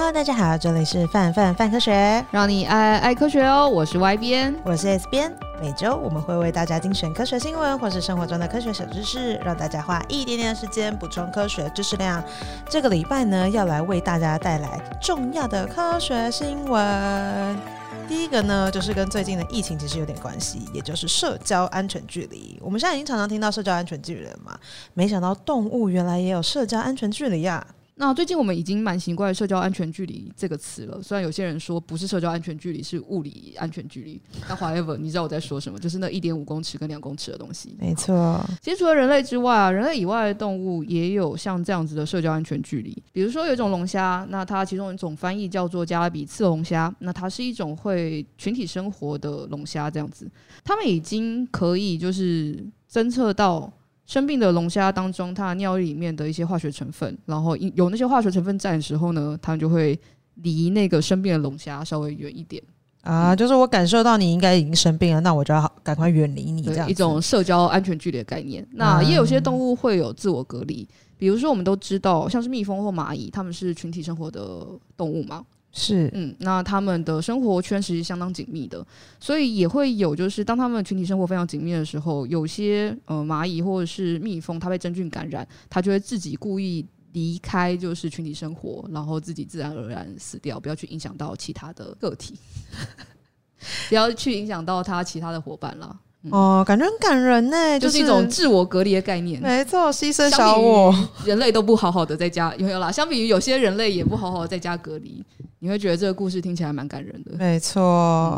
Hello，大家好，这里是范范范科学，让你爱爱科学哦。我是 Y 编，我是 S 编。每周我们会为大家精选科学新闻或是生活中的科学小知识，让大家花一点点的时间补充科学知识量。这个礼拜呢，要来为大家带来重要的科学新闻。第一个呢，就是跟最近的疫情其实有点关系，也就是社交安全距离。我们现在已经常常听到社交安全距离了嘛，没想到动物原来也有社交安全距离呀、啊。那最近我们已经蛮习惯“社交安全距离”这个词了，虽然有些人说不是社交安全距离，是物理安全距离。那 however，你知道我在说什么？就是那一点五公尺跟两公尺的东西。没错。其实除了人类之外啊，人类以外的动物也有像这样子的社交安全距离。比如说有一种龙虾，那它其中一种翻译叫做加勒比刺龙虾，那它是一种会群体生活的龙虾，这样子，它们已经可以就是侦测到。生病的龙虾当中，它尿液里面的一些化学成分，然后有那些化学成分在的时候呢，它们就会离那个生病的龙虾稍微远一点啊。就是我感受到你应该已经生病了，那我就要赶快远离你，这样一种社交安全距离的概念。那也有些动物会有自我隔离，比如说我们都知道，像是蜜蜂或蚂蚁，它们是群体生活的动物嘛。是，嗯，那他们的生活圈其实相当紧密的，所以也会有，就是当他们群体生活非常紧密的时候，有些呃蚂蚁或者是蜜蜂，它被真菌感染，它就会自己故意离开，就是群体生活，然后自己自然而然死掉，不要去影响到其他的个体，不要去影响到他其他的伙伴了。嗯、哦，感觉很感人呢，就是一种自我隔离的概念。没错，牺牲小我，人类都不好好的在家，有没有啦？相比于有些人类也不好好的在家隔离，你会觉得这个故事听起来蛮感人的。没错、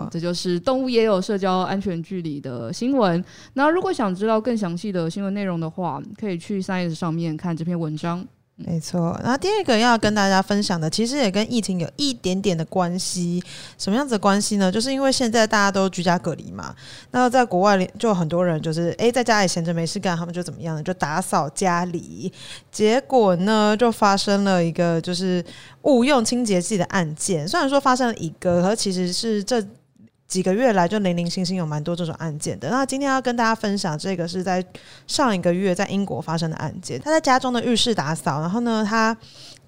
嗯，这就是动物也有社交安全距离的新闻。那如果想知道更详细的新闻内容的话，可以去 Science 上面看这篇文章。没错，然后第二个要跟大家分享的，其实也跟疫情有一点点的关系。什么样子的关系呢？就是因为现在大家都居家隔离嘛，那在国外就很多人就是诶，在家里闲着没事干，他们就怎么样呢？就打扫家里，结果呢就发生了一个就是误用清洁剂的案件。虽然说发生了一个，可其实是这。几个月来就零零星星有蛮多这种案件的。那今天要跟大家分享这个是在上一个月在英国发生的案件。他在家中的浴室打扫，然后呢，他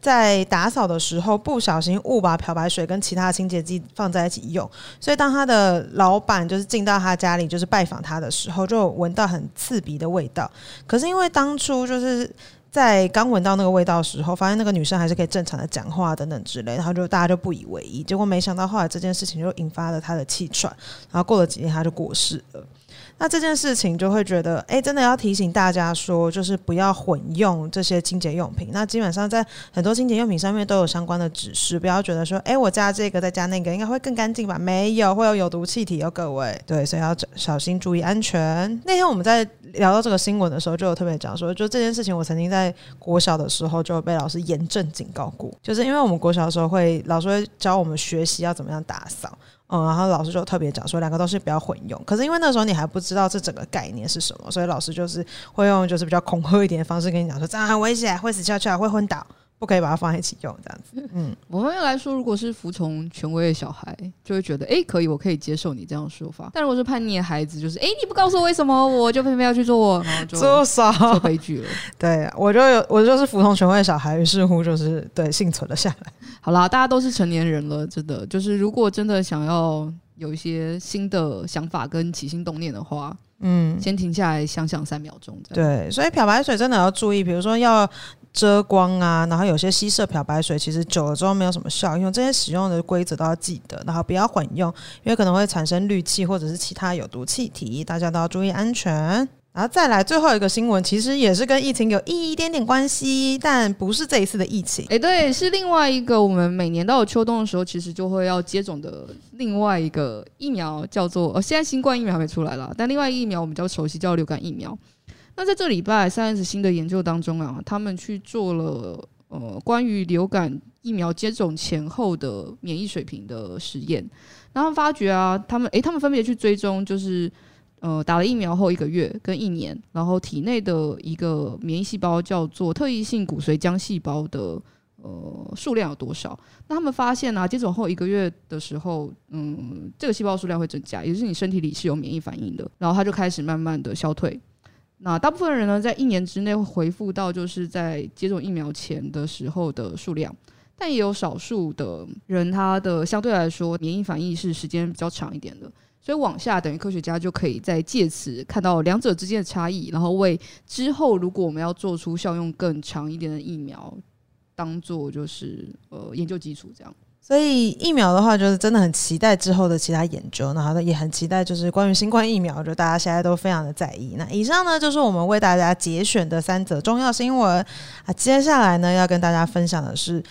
在打扫的时候不小心误把漂白水跟其他清洁剂放在一起用，所以当他的老板就是进到他家里就是拜访他的时候，就闻到很刺鼻的味道。可是因为当初就是。在刚闻到那个味道的时候，发现那个女生还是可以正常的讲话等等之类，然后就大家就不以为意。结果没想到后来这件事情就引发了他的气喘，然后过了几天他就过世了。那这件事情就会觉得，哎，真的要提醒大家说，就是不要混用这些清洁用品。那基本上在很多清洁用品上面都有相关的指示，不要觉得说，哎，我加这个再加那个应该会更干净吧？没有，会有有毒气体哦，各位。对，所以要小心注意安全。那天我们在聊到这个新闻的时候，就有特别讲说，就这件事情，我曾经在国小的时候就被老师严正警告过，就是因为我们国小的时候会老师会教我们学习要怎么样打扫。然后老师就特别讲说，两个都是不要混用。可是因为那时候你还不知道这整个概念是什么，所以老师就是会用就是比较恐吓一点的方式跟你讲说，这样很危险，会死翘翘，会昏倒。不可以把它放在一起用，这样子。嗯，我们来说，如果是服从权威的小孩，就会觉得，哎、欸，可以，我可以接受你这样说法。但如果是叛逆的孩子，就是，哎、欸，你不告诉我为什么，我就偏偏要去做，然后就做少就悲剧了。对，我就有，我就是服从权威的小孩，于是乎就是对幸存了下来。好啦，大家都是成年人了，真的，就是如果真的想要有一些新的想法跟起心动念的话。嗯，先停下来想想三秒钟。对，所以漂白水真的要注意，比如说要遮光啊，然后有些吸色漂白水其实久了之后没有什么效用，这些使用的规则都要记得，然后不要混用，因为可能会产生氯气或者是其他有毒气体，大家都要注意安全。然后再来最后一个新闻，其实也是跟疫情有一点点关系，但不是这一次的疫情。哎，对，是另外一个我们每年到了秋冬的时候，其实就会要接种的另外一个疫苗，叫做呃，现在新冠疫苗还没出来啦，但另外疫苗我们比较熟悉，叫流感疫苗。那在这礼拜三 S 新的研究当中啊，他们去做了呃关于流感疫苗接种前后的免疫水平的实验，然后发觉啊，他们哎，他们分别去追踪就是。呃，打了疫苗后一个月跟一年，然后体内的一个免疫细胞叫做特异性骨髓浆细胞的呃数量有多少？那他们发现啊，接种后一个月的时候，嗯，这个细胞数量会增加，也就是你身体里是有免疫反应的，然后它就开始慢慢的消退。那大部分人呢，在一年之内会恢复到就是在接种疫苗前的时候的数量。但也有少数的人，他的相对来说免疫反应是时间比较长一点的。所以往下，等于科学家就可以在借此看到两者之间的差异，然后为之后如果我们要做出效用更长一点的疫苗，当做就是呃研究基础这样。所以疫苗的话，就是真的很期待之后的其他研究，然后也很期待就是关于新冠疫苗，就大家现在都非常的在意。那以上呢，就是我们为大家节选的三则重要新闻啊。接下来呢，要跟大家分享的是。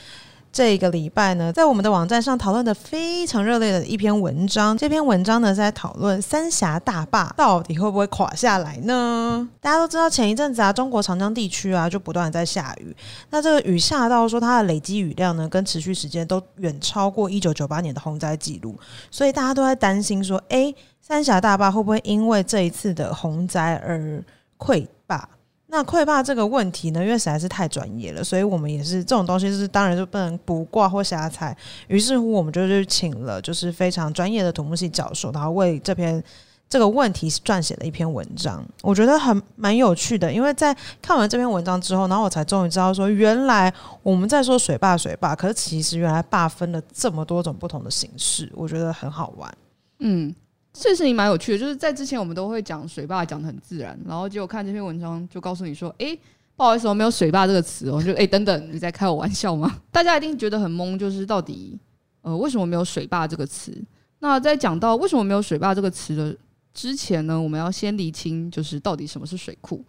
这个礼拜呢，在我们的网站上讨论的非常热烈的一篇文章。这篇文章呢，是在讨论三峡大坝到底会不会垮下来呢？大家都知道，前一阵子啊，中国长江地区啊，就不断的在下雨。那这个雨下到说，它的累积雨量呢，跟持续时间都远超过一九九八年的洪灾记录。所以大家都在担心说，诶，三峡大坝会不会因为这一次的洪灾而溃坝？那溃坝这个问题呢，因为实在是太专业了，所以我们也是这种东西是当然就不能卜卦或瞎猜。于是乎，我们就去请了就是非常专业的土木系教授，然后为这篇这个问题撰写了一篇文章。我觉得很蛮有趣的，因为在看完这篇文章之后，然后我才终于知道说，原来我们在说水坝水坝，可是其实原来坝分了这么多种不同的形式，我觉得很好玩。嗯。这事情蛮有趣的，就是在之前我们都会讲水坝讲得很自然，然后结果看这篇文章就告诉你说，哎，不好意思，我没有水坝这个词哦，就哎等等，你在开我玩笑吗？大家一定觉得很懵，就是到底呃为什么没有水坝这个词？那在讲到为什么没有水坝这个词的之前呢，我们要先厘清就是到底什么是水库。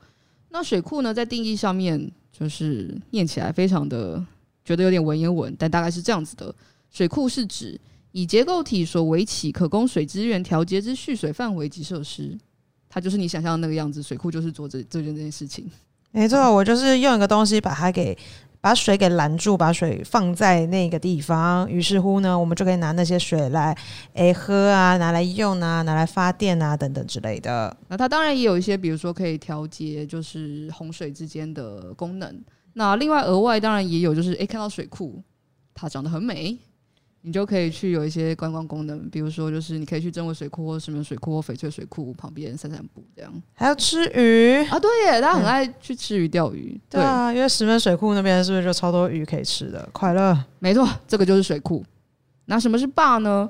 那水库呢，在定义上面就是念起来非常的觉得有点文言文，但大概是这样子的：水库是指。以结构体所围起，可供水资源调节之蓄水范围及设施，它就是你想象的那个样子。水库就是做这这件这件事情。没错，我就是用一个东西把它给把水给拦住，把水放在那个地方。于是乎呢，我们就可以拿那些水来诶喝啊，拿来用啊，拿来发电啊等等之类的。那它当然也有一些，比如说可以调节就是洪水之间的功能。那另外额外当然也有，就是诶看到水库它长得很美。你就可以去有一些观光功能，比如说就是你可以去真尾水库或石门水库或翡翠水库旁边散散步，这样还要吃鱼啊？对耶，大家很爱去吃鱼钓鱼。对，对啊，因为石门水库那边是不是就超多鱼可以吃的？快乐，没错，这个就是水库。那什么是坝呢？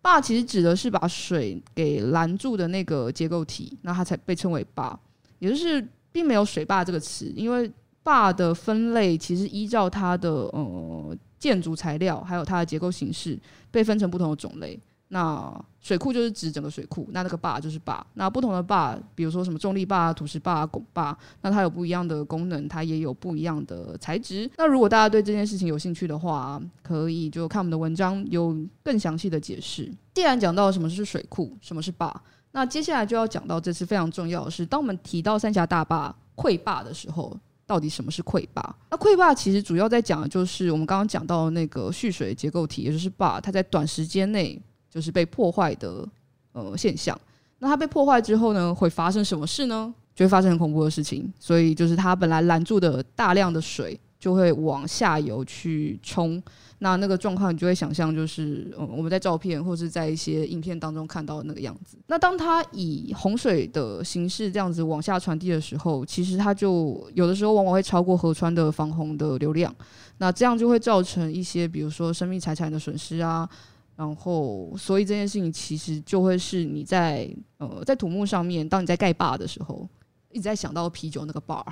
坝其实指的是把水给拦住的那个结构体，那它才被称为坝。也就是并没有水坝这个词，因为坝的分类其实依照它的呃。建筑材料还有它的结构形式被分成不同的种类。那水库就是指整个水库，那那个坝就是坝。那不同的坝，比如说什么重力坝、土石坝、拱坝，那它有不一样的功能，它也有不一样的材质。那如果大家对这件事情有兴趣的话，可以就看我们的文章，有更详细的解释。既然讲到什么是水库，什么是坝，那接下来就要讲到这次非常重要的是，当我们提到三峡大坝溃坝的时候。到底什么是溃坝？那溃坝其实主要在讲的就是我们刚刚讲到的那个蓄水结构体，也就是坝，它在短时间内就是被破坏的呃现象。那它被破坏之后呢，会发生什么事呢？就会发生很恐怖的事情。所以就是它本来拦住的大量的水，就会往下游去冲。那那个状况，你就会想象，就是嗯，我们在照片或是在一些影片当中看到的那个样子。那当它以洪水的形式这样子往下传递的时候，其实它就有的时候往往会超过河川的防洪的流量。那这样就会造成一些，比如说生命财产的损失啊。然后，所以这件事情其实就会是你在呃在土木上面，当你在盖坝的时候，一直在想到啤酒那个 bar，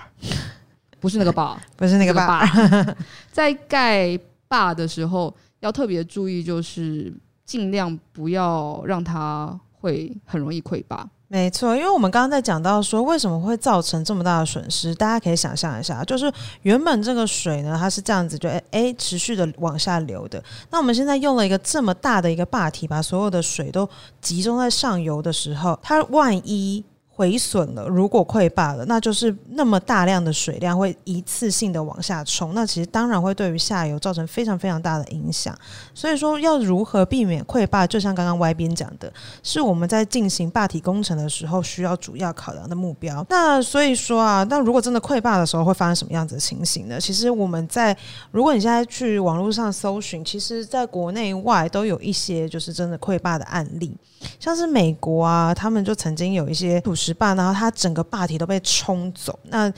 不是那个 bar，不是那个 bar，在盖。坝的时候要特别注意，就是尽量不要让它会很容易溃坝。没错，因为我们刚刚在讲到说为什么会造成这么大的损失，大家可以想象一下，就是原本这个水呢，它是这样子就诶诶持续的往下流的。那我们现在用了一个这么大的一个坝体，把所有的水都集中在上游的时候，它万一。毁损了，如果溃坝了，那就是那么大量的水量会一次性的往下冲，那其实当然会对于下游造成非常非常大的影响。所以说，要如何避免溃坝，就像刚刚歪边讲的，是我们在进行坝体工程的时候需要主要考量的目标。那所以说啊，那如果真的溃坝的时候会发生什么样子的情形呢？其实我们在如果你现在去网络上搜寻，其实在国内外都有一些就是真的溃坝的案例。像是美国啊，他们就曾经有一些土石坝，然后它整个坝体都被冲走。那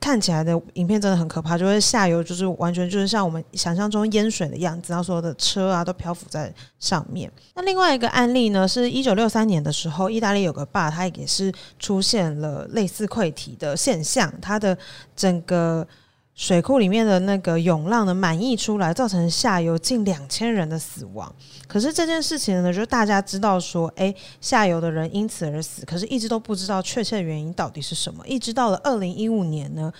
看起来的影片真的很可怕，就是下游就是完全就是像我们想象中淹水的样子，然后所有的车啊都漂浮在上面。那另外一个案例呢，是一九六三年的时候，意大利有个坝，它也是出现了类似溃体的现象，它的整个。水库里面的那个涌浪呢，满溢出来，造成下游近两千人的死亡。可是这件事情呢，就是大家知道说，诶、下游的人因此而死，可是一直都不知道确切原因到底是什么。一直到了二零一五年呢。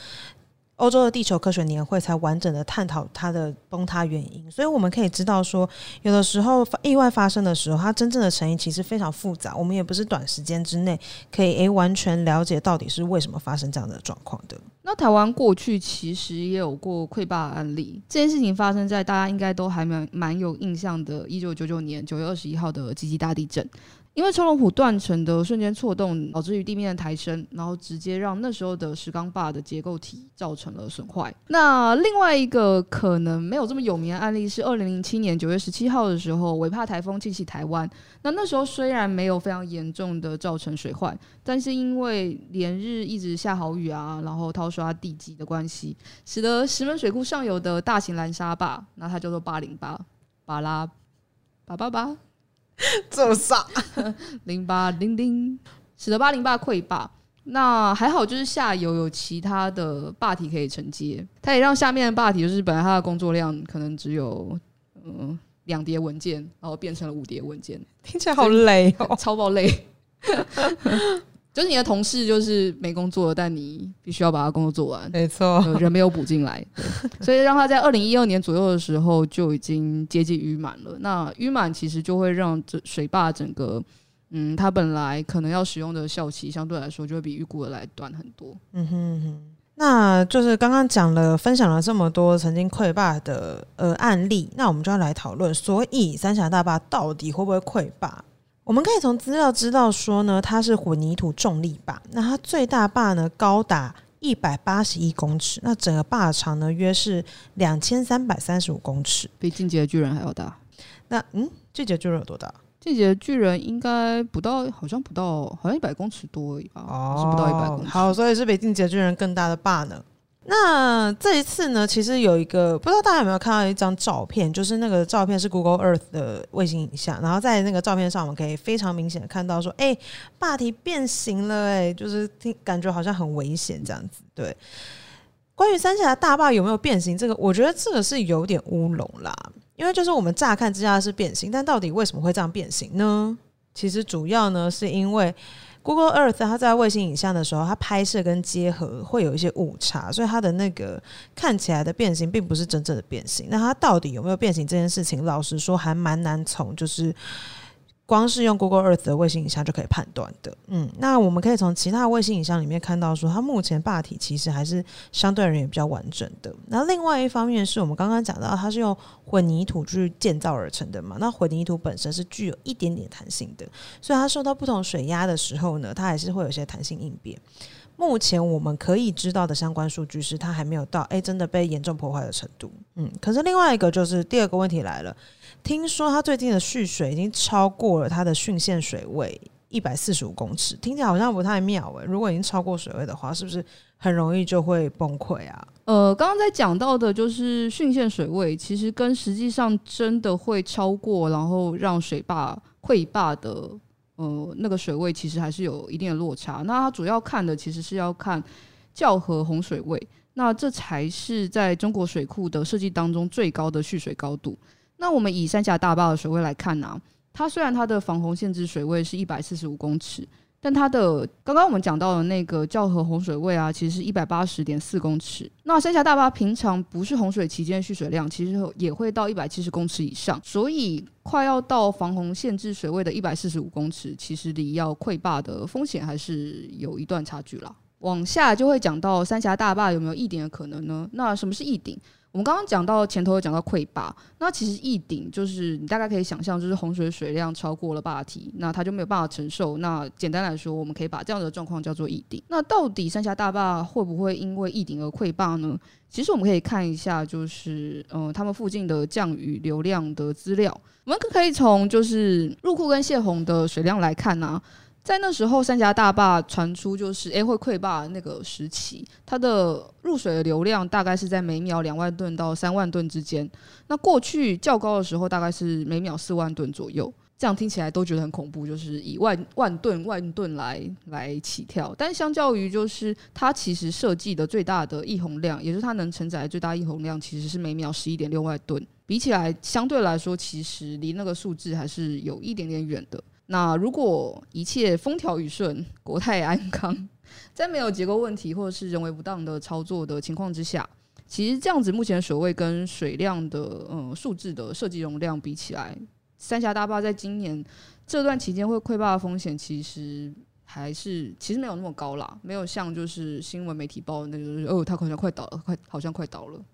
欧洲的地球科学年会才完整的探讨它的崩塌原因，所以我们可以知道说，有的时候意外发生的时候，它真正的成因其实非常复杂，我们也不是短时间之内可以诶完全了解到底是为什么发生这样的状况的。那台湾过去其实也有过溃坝案例，这件事情发生在大家应该都还蛮蛮有印象的，一九九九年九月二十一号的集集大地震。因为冲龙埔断层的瞬间错动，导致于地面的抬升，然后直接让那时候的石冈坝的结构体造成了损坏。那另外一个可能没有这么有名的案例是二零零七年九月十七号的时候，尾帕台风侵袭台湾。那那时候虽然没有非常严重的造成水患，但是因为连日一直下好雨啊，然后淘刷地基的关系，使得石门水库上游的大型拦沙坝，那它叫做八零八巴拉八八八。这么傻，零八零零，使得八零八溃坝。那还好，就是下游有其他的坝体可以承接，它也让下面的坝体，就是本来它的工作量可能只有嗯两叠文件，然后变成了五叠文件，听起来好累哦，超爆累。就是你的同事就是没工作，但你必须要把他工作做完。没错，人没有补进来，所以让他在二零一二年左右的时候就已经接近淤满了。那淤满其实就会让这水坝整个，嗯，它本来可能要使用的效期相对来说就会比预估的来短很多。嗯哼哼，那就是刚刚讲了，分享了这么多曾经溃坝的呃案例，那我们就要来讨论，所以三峡大坝到底会不会溃坝？我们可以从资料知道说呢，它是混凝土重力坝。那它最大坝呢高达一百八十一公尺，那整个坝长呢约是两千三百三十五公尺，比进阶巨人还要大。那嗯，进击的巨人有多大？进击的巨人应该不到，好像不到，好像一百公尺多而已吧？哦，是不到一百公尺。好，所以是比进阶巨人更大的坝呢。那这一次呢，其实有一个不知道大家有没有看到一张照片，就是那个照片是 Google Earth 的卫星影像，然后在那个照片上，我们可以非常明显的看到说，哎，坝体变形了，哎，就是听感觉好像很危险这样子。对，关于三峡大坝有没有变形，这个我觉得这个是有点乌龙啦，因为就是我们乍看之下是变形，但到底为什么会这样变形呢？其实主要呢是因为。Google Earth 它在卫星影像的时候，它拍摄跟结合会有一些误差，所以它的那个看起来的变形并不是真正的变形。那它到底有没有变形这件事情，老实说还蛮难从就是。光是用 Google Earth 的卫星影像就可以判断的，嗯，那我们可以从其他卫星影像里面看到，说它目前坝体其实还是相对而言比较完整的。那另外一方面是我们刚刚讲到，它是用混凝土去建造而成的嘛，那混凝土本身是具有一点点弹性的，所以它受到不同水压的时候呢，它还是会有些弹性应变。目前我们可以知道的相关数据是，它还没有到诶真的被严重破坏的程度，嗯，可是另外一个就是第二个问题来了。听说它最近的蓄水已经超过了它的汛限水位一百四十五公尺，听起来好像不太妙诶。如果已经超过水位的话，是不是很容易就会崩溃啊？呃，刚刚在讲到的就是汛限水位，其实跟实际上真的会超过，然后让水坝溃坝的呃那个水位，其实还是有一定的落差。那它主要看的其实是要看校河洪水位，那这才是在中国水库的设计当中最高的蓄水高度。那我们以三峡大坝的水位来看呢、啊，它虽然它的防洪限制水位是一百四十五公尺，但它的刚刚我们讲到的那个校河洪水位啊，其实是一百八十点四公尺。那三峡大坝平常不是洪水期间蓄水量，其实也会到一百七十公尺以上，所以快要到防洪限制水位的一百四十五公尺，其实离要溃坝的风险还是有一段差距啦。往下就会讲到三峡大坝有没有溢顶的可能呢？那什么是溢顶？我们刚刚讲到前头有讲到溃坝，那其实溢顶就是你大概可以想象，就是洪水水量超过了坝体，那它就没有办法承受。那简单来说，我们可以把这样的状况叫做溢顶。那到底三峡大坝会不会因为溢顶而溃坝呢？其实我们可以看一下，就是嗯，他们附近的降雨流量的资料。我们可可以从就是入库跟泄洪的水量来看呢、在那时候，三峡大坝传出就是诶会溃坝那个时期，它的入水的流量大概是在每秒两万吨到三万吨之间。那过去较高的时候，大概是每秒四万吨左右。这样听起来都觉得很恐怖，就是以万万吨万吨来来起跳。但相较于就是它其实设计的最大的溢洪量，也就是它能承载最大溢洪量，其实是每秒十一点六万吨。比起来，相对来说，其实离那个数字还是有一点点远的。那如果一切风调雨顺、国泰安康，在没有结构问题或者是人为不当的操作的情况之下，其实这样子目前的水位跟水量的嗯数字的设计容量比起来，三峡大坝在今年这段期间会溃坝的风险，其实还是其实没有那么高啦，没有像就是新闻媒体报的那个，哦，它好像快倒了，快好像快倒了。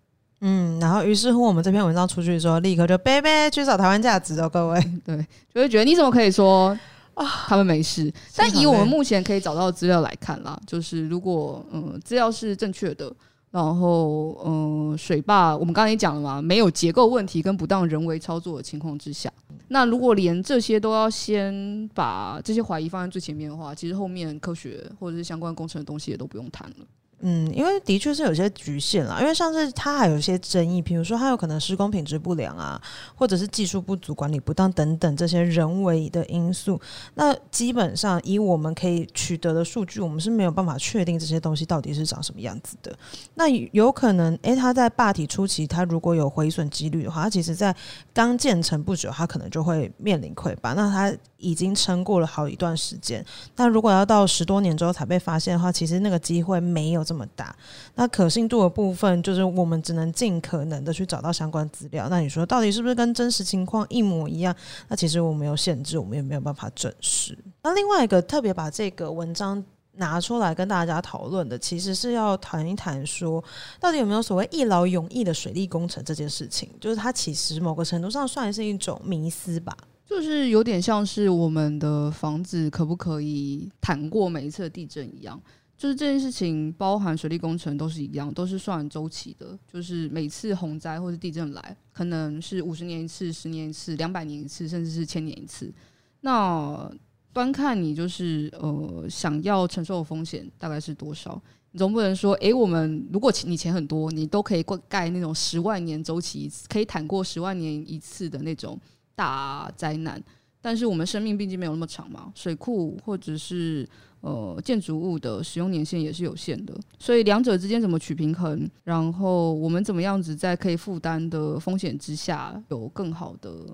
嗯，然后于是乎，我们这篇文章出去之后，立刻就拜拜去找台湾价值哦，各位，对，就会觉得你怎么可以说啊，他们没事？但以我们目前可以找到的资料来看啦，就是如果嗯资料是正确的，然后嗯水坝我们刚才也讲了嘛，没有结构问题跟不当人为操作的情况之下，那如果连这些都要先把这些怀疑放在最前面的话，其实后面科学或者是相关工程的东西也都不用谈了。嗯，因为的确是有些局限啦，因为上次它还有一些争议，比如说它有可能施工品质不良啊，或者是技术不足、管理不当等等这些人为的因素。那基本上以我们可以取得的数据，我们是没有办法确定这些东西到底是长什么样子的。那有可能，诶，它在坝体初期，它如果有毁损几率的话，它其实在刚建成不久，它可能就会面临溃坝。那它已经撑过了好一段时间，那如果要到十多年之后才被发现的话，其实那个机会没有这么大。那可信度的部分，就是我们只能尽可能的去找到相关资料。那你说到底是不是跟真实情况一模一样？那其实我们有限制，我们也没有办法证实。那另外一个特别把这个文章拿出来跟大家讨论的，其实是要谈一谈说，到底有没有所谓一劳永逸的水利工程这件事情？就是它其实某个程度上算是一种迷思吧。就是有点像是我们的房子可不可以坦过每一次的地震一样，就是这件事情包含水利工程都是一样，都是算周期的。就是每次洪灾或是地震来，可能是五十年一次、十年一次、两百年一次，甚至是千年一次。那端看你就是呃想要承受的风险大概是多少，你总不能说，诶，我们如果你钱很多，你都可以盖那种十万年周期一次，可以坦过十万年一次的那种。大灾难，但是我们生命毕竟没有那么长嘛，水库或者是呃建筑物的使用年限也是有限的，所以两者之间怎么取平衡，然后我们怎么样子在可以负担的风险之下有更好的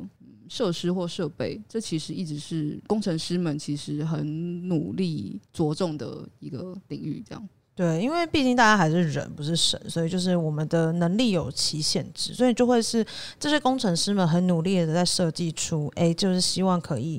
设施或设备，这其实一直是工程师们其实很努力着重的一个领域，这样。对，因为毕竟大家还是人，不是神，所以就是我们的能力有其限制，所以就会是这些工程师们很努力的在设计出，哎，就是希望可以，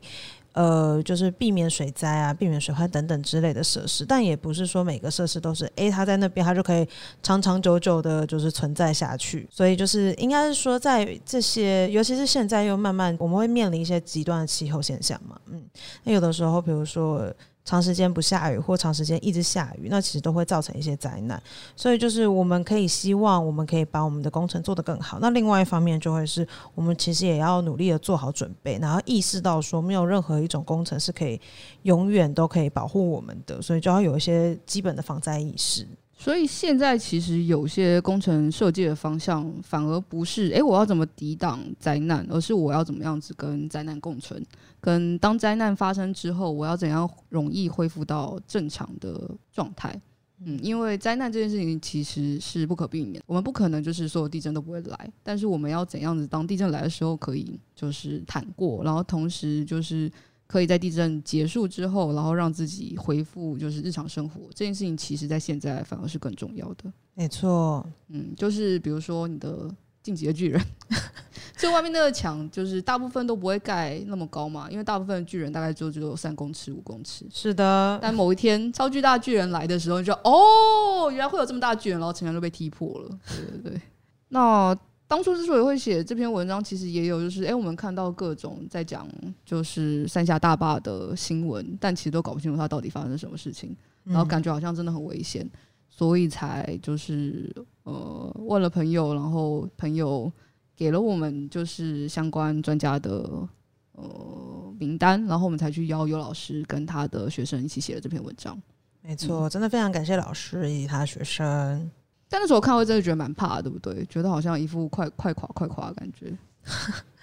呃，就是避免水灾啊，避免水患等等之类的设施，但也不是说每个设施都是，哎，它在那边它就可以长长久久的，就是存在下去。所以就是应该是说，在这些，尤其是现在又慢慢我们会面临一些极端的气候现象嘛，嗯，那有的时候，比如说。长时间不下雨或长时间一直下雨，那其实都会造成一些灾难。所以就是我们可以希望，我们可以把我们的工程做得更好。那另外一方面就会是我们其实也要努力的做好准备，然后意识到说没有任何一种工程是可以永远都可以保护我们的，所以就要有一些基本的防灾意识。所以现在其实有些工程设计的方向反而不是诶，我要怎么抵挡灾难，而是我要怎么样子跟灾难共存，跟当灾难发生之后，我要怎样容易恢复到正常的状态。嗯，因为灾难这件事情其实是不可避免，我们不可能就是所有地震都不会来，但是我们要怎样子当地震来的时候可以就是坦过，然后同时就是。可以在地震结束之后，然后让自己恢复就是日常生活，这件事情其实在现在反而是更重要的。没错，嗯，就是比如说你的晋级的巨人，就外面那个墙，就是大部分都不会盖那么高嘛，因为大部分的巨人大概就只有三公尺、五公尺。是的，但某一天超巨大巨人来的时候，你就哦，原来会有这么大巨人，然后城墙就被踢破了。对对对，那。当初之所以会写这篇文章，其实也有就是，哎、欸，我们看到各种在讲就是三峡大坝的新闻，但其实都搞不清楚它到底发生什么事情，然后感觉好像真的很危险，所以才就是呃问了朋友，然后朋友给了我们就是相关专家的呃名单，然后我们才去邀尤老师跟他的学生一起写了这篇文章。没错，真的非常感谢老师以及他的学生。但那时候我看完真的觉得蛮怕的，对不对？觉得好像一副快快垮快垮的感觉。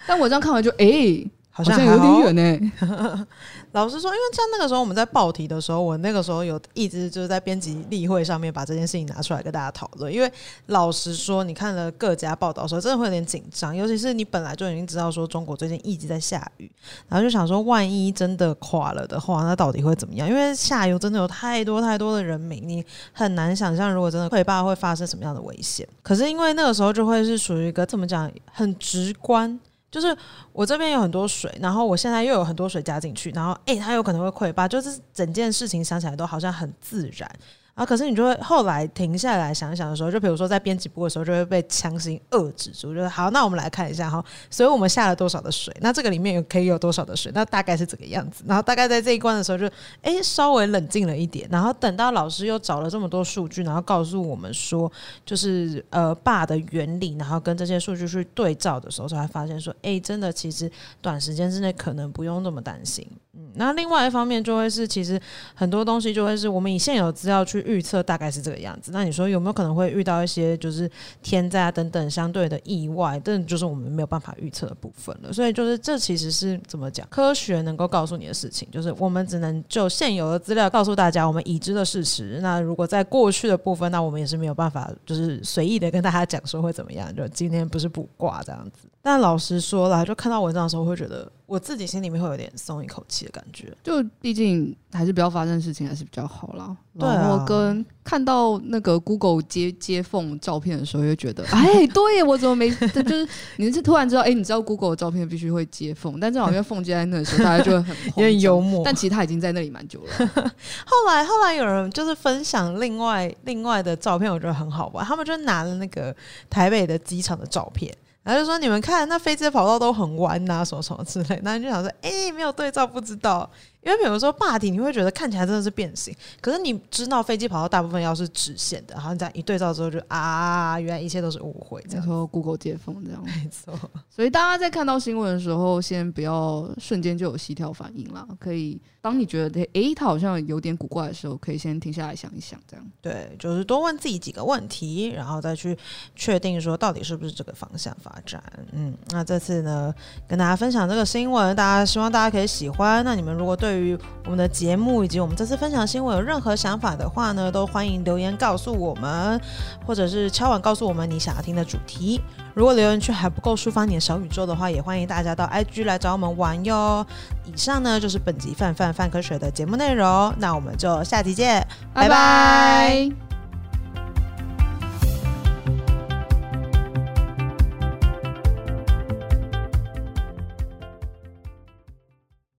但我这样看完就哎。好像，有点远呢、欸。老实说，因为像那个时候我们在报题的时候，我那个时候有一直就是在编辑例会上面把这件事情拿出来跟大家讨论。因为老实说，你看了各家报道的时候，真的会有点紧张，尤其是你本来就已经知道说中国最近一直在下雨，然后就想说，万一真的垮了的话，那到底会怎么样？因为下游真的有太多太多的人民，你很难想象如果真的溃坝会发生什么样的危险。可是因为那个时候就会是属于一个怎么讲，很直观。就是我这边有很多水，然后我现在又有很多水加进去，然后诶，它有可能会溃坝，就是整件事情想起来都好像很自然。啊！可是你就会后来停下来想想的时候，就比如说在编辑部的时候，就会被强行遏制住。就是好，那我们来看一下哈，所以我们下了多少的水？那这个里面有可以有多少的水？那大概是这个样子。然后大概在这一关的时候就，就、欸、诶稍微冷静了一点。然后等到老师又找了这么多数据，然后告诉我们说，就是呃坝的原理，然后跟这些数据去对照的时候，才发现说，诶、真的其实短时间之内可能不用那么担心。嗯，那另外一方面就会是，其实很多东西就会是我们以现有资料去预测，大概是这个样子。那你说有没有可能会遇到一些就是天灾啊等等相对的意外？这就是我们没有办法预测的部分了。所以就是这其实是怎么讲？科学能够告诉你的事情，就是我们只能就现有的资料告诉大家我们已知的事实。那如果在过去的部分，那我们也是没有办法就是随意的跟大家讲说会怎么样。就今天不是卜卦这样子。但老实说啦，就看到文章的时候会觉得。我自己心里面会有点松一口气的感觉，就毕竟还是不要发生事情还是比较好啦。然后跟看到那个 Google 接接缝照片的时候，又觉得，哎，对，我怎么没？就是你是突然知道，哎，你知道 Google 的照片必须会接缝，但正好因为缝接在那的时候，大家就会很有点幽默。但其实他已经在那里蛮久了。后来后来有人就是分享另外另外的照片，我觉得很好玩。他们就拿了那个台北的机场的照片。然后就说你们看，那飞机的跑道都很弯呐、啊，什么什么之类。那你就想说，哎、没有对照，不知道。因为比如说霸体，你会觉得看起来真的是变形，可是你知道飞机跑道大部分要是直线的，然后你再一对照之后就啊，原来一切都是误会。这样说 Google 接缝这样，没错。所以大家在看到新闻的时候，先不要瞬间就有膝跳反应啦。可以当你觉得哎，它好像有点古怪的时候，可以先停下来想一想，这样。对，就是多问自己几个问题，然后再去确定说到底是不是这个方向发展。嗯，那这次呢，跟大家分享这个新闻，大家希望大家可以喜欢。那你们如果对对于我们的节目以及我们这次分享新闻有任何想法的话呢，都欢迎留言告诉我们，或者是敲碗告诉我们你想要听的主题。如果留言区还不够抒发你的小宇宙的话，也欢迎大家到 IG 来找我们玩哟。以上呢就是本集范范范科学的节目内容，那我们就下集见，拜拜。拜拜。